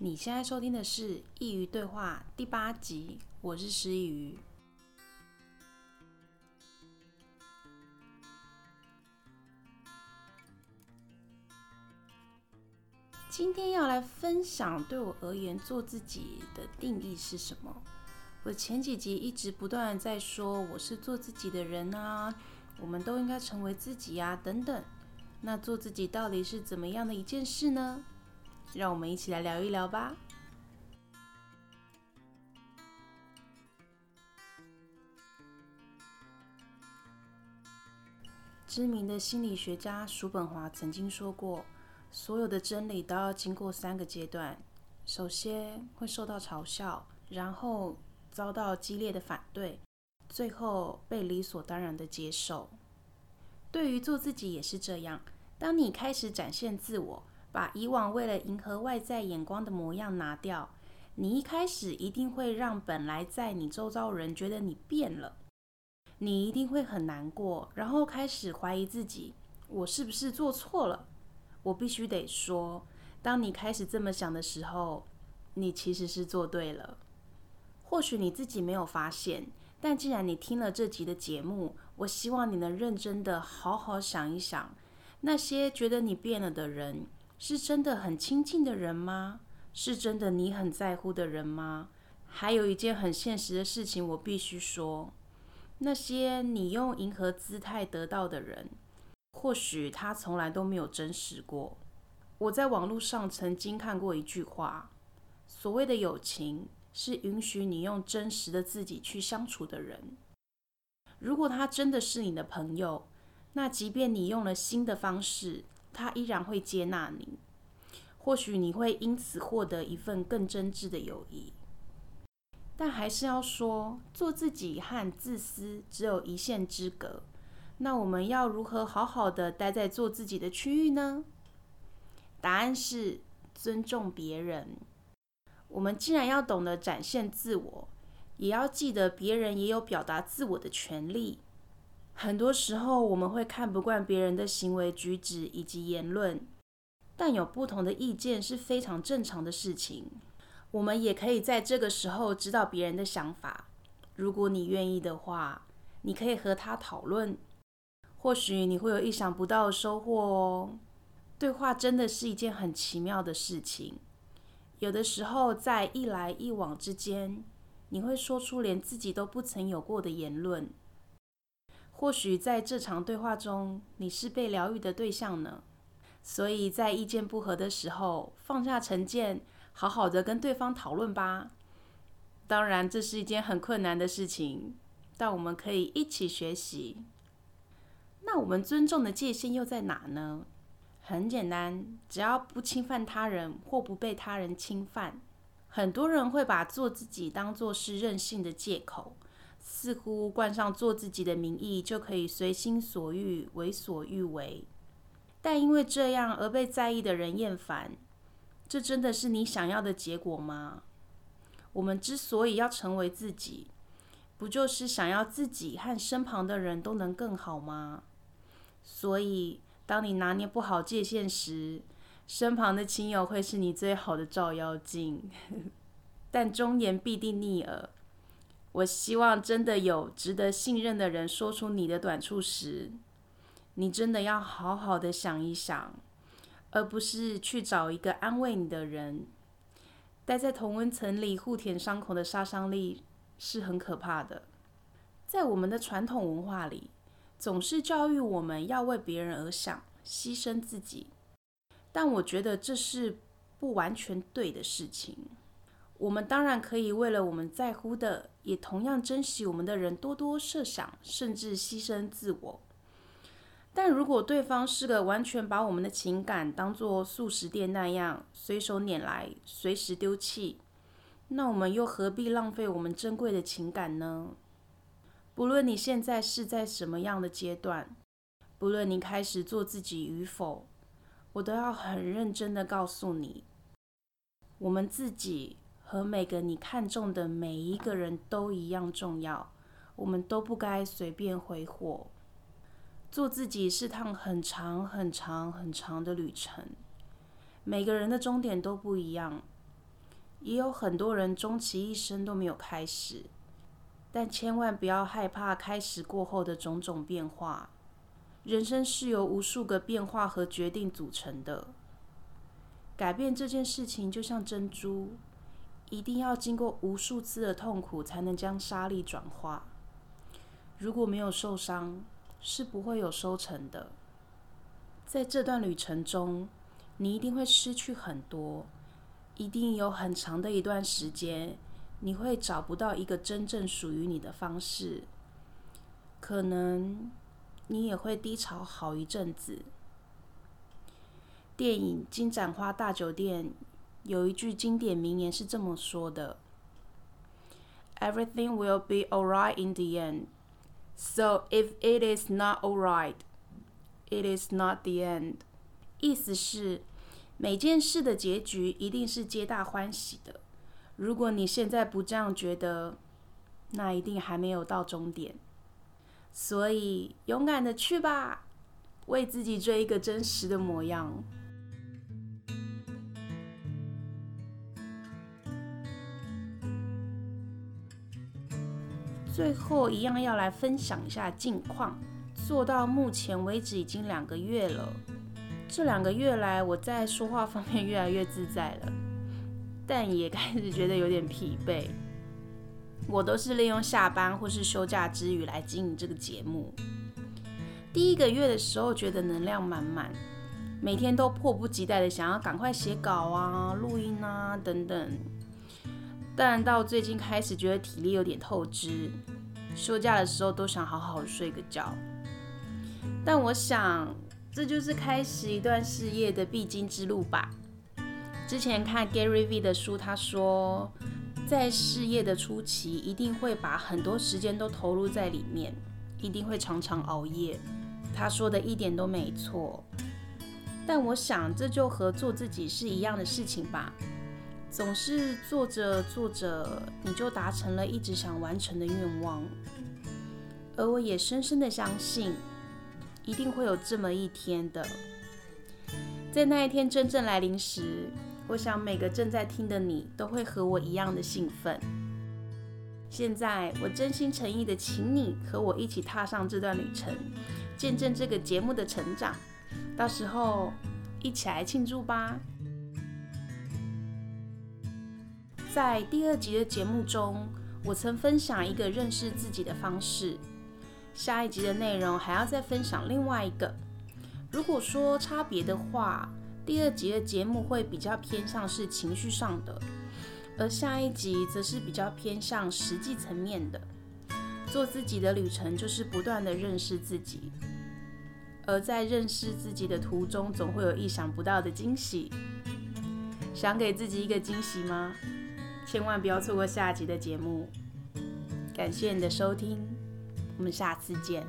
你现在收听的是《佾萮对话》第八集，我是师佾萮。今天要来分享，对我而言，做自己的定义是什么？我前几集一直不断在说，我是做自己的人啊，我们都应该成为自己呀，等等。那做自己到底是怎么样的一件事呢？让我们一起来聊一聊吧。知名的心理学家叔本华曾经说过，所有的真理都要经过三个阶段：首先会受到嘲笑，然后遭到激烈的反对，最后被理所当然的接受。对于做自己也是这样，当你开始展现自我。把以往为了迎合外在眼光的模样拿掉，你一开始一定会让本来在你周遭人觉得你变了，你一定会很难过，然后开始怀疑自己，我是不是做错了？我必须得说，当你开始这么想的时候，你其实是做对了。或许你自己没有发现，但既然你听了这集的节目，我希望你能认真的好好想一想，那些觉得你变了的人。是真的很亲近的人吗？是真的你很在乎的人吗？还有一件很现实的事情，我必须说，那些你用迎合姿态得到的人，或许他从来都没有真实过。我在网络上曾经看过一句话：所谓的友情，是允许你用真实的自己去相处的人。如果他真的是你的朋友，那即便你用了新的方式。他依然会接纳你，或许你会因此获得一份更真挚的友谊。但还是要说，做自己和自私只有一线之隔。那我们要如何好好的待在做自己的区域呢？答案是尊重别人。我们既然要懂得展现自我，也要记得别人也有表达自我的权利。很多时候，我们会看不惯别人的行为举止以及言论，但有不同的意见是非常正常的事情。我们也可以在这个时候知道别人的想法。如果你愿意的话，你可以和他讨论，或许你会有意想不到的收获哦。对话真的是一件很奇妙的事情。有的时候，在一来一往之间，你会说出连自己都不曾有过的言论。或许在这场对话中，你是被疗愈的对象呢。所以在意见不合的时候，放下成见，好好的跟对方讨论吧。当然，这是一件很困难的事情，但我们可以一起学习。那我们尊重的界限又在哪呢？很简单，只要不侵犯他人或不被他人侵犯。很多人会把做自己当作是任性的借口。似乎冠上做自己的名义，就可以随心所欲、为所欲为。但因为这样而被在意的人厌烦，这真的是你想要的结果吗？我们之所以要成为自己，不就是想要自己和身旁的人都能更好吗？所以，当你拿捏不好界限时，身旁的亲友会是你最好的照妖镜，但忠言必定逆耳。我希望真的有值得信任的人说出你的短处时，你真的要好好的想一想，而不是去找一个安慰你的人。待在同温层里互舔伤口的杀伤力是很可怕的。在我们的传统文化里，总是教育我们要为别人而想，牺牲自己。但我觉得这是不完全对的事情。我们当然可以为了我们在乎的，也同样珍惜我们的人多多设想，甚至牺牲自我。但如果对方是个完全把我们的情感当作速食店那样随手拈来、随时丢弃，那我们又何必浪费我们珍贵的情感呢？不论你现在是在什么样的阶段，不论你开始做自己与否，我都要很认真的告诉你，我们自己。和每个你看中的每一个人都一样重要，我们都不该随便挥霍。做自己是趟很长、很长、很长的旅程，每个人的终点都不一样，也有很多人终其一生都没有开始。但千万不要害怕开始过后的种种变化。人生是由无数个变化和决定组成的。改变这件事情就像珍珠，一定要经过无数次的痛苦，才能将沙粒转化。如果没有受伤，是不会有收成的。在这段旅程中，你一定会失去很多，一定有很长的一段时间。你会找不到一个真正属于你的方式，可能你也会低潮好一阵子。电影《金盏花大酒店》有一句经典名言是这么说的：“Everything will be alright in the end. So if it is not alright, it is not the end.” 意思是每件事的结局一定是皆大欢喜的。如果你现在不这样觉得，那一定还没有到终点。所以勇敢的去吧，为自己追一个真实的模样。最后一样要来分享一下近况，做到目前为止已经两个月了。这两个月来，我在说话方面越来越自在了。但也开始觉得有点疲惫。我都是利用下班或是休假之余来经营这个节目。第一个月的时候觉得能量满满，每天都迫不及待的想要赶快写稿啊、录音啊等等。但到最近开始觉得体力有点透支，休假的时候都想好好睡个觉。但我想，这就是开始一段事业的必经之路吧。之前看 Gary V 的书，他说，在事业的初期，一定会把很多时间都投入在里面，一定会常常熬夜。他说的一点都没错。但我想，这就和做自己是一样的事情吧。总是做着做着，你就达成了一直想完成的愿望。而我也深深的相信，一定会有这么一天的。在那一天真正来临时，我想每个正在听的你都会和我一样的兴奋。现在，我真心诚意的请你和我一起踏上这段旅程，见证这个节目的成长。到时候一起来庆祝吧！在第二集的节目中，我曾分享一个认识自己的方式。下一集的内容还要再分享另外一个。如果说差别的话，第二集的节目会比较偏向是情绪上的，而下一集则是比较偏向实际层面的。做自己的旅程就是不断的认识自己，而在认识自己的途中，总会有意想不到的惊喜。想给自己一个惊喜吗？千万不要错过下集的节目。感谢你的收听，我们下次见。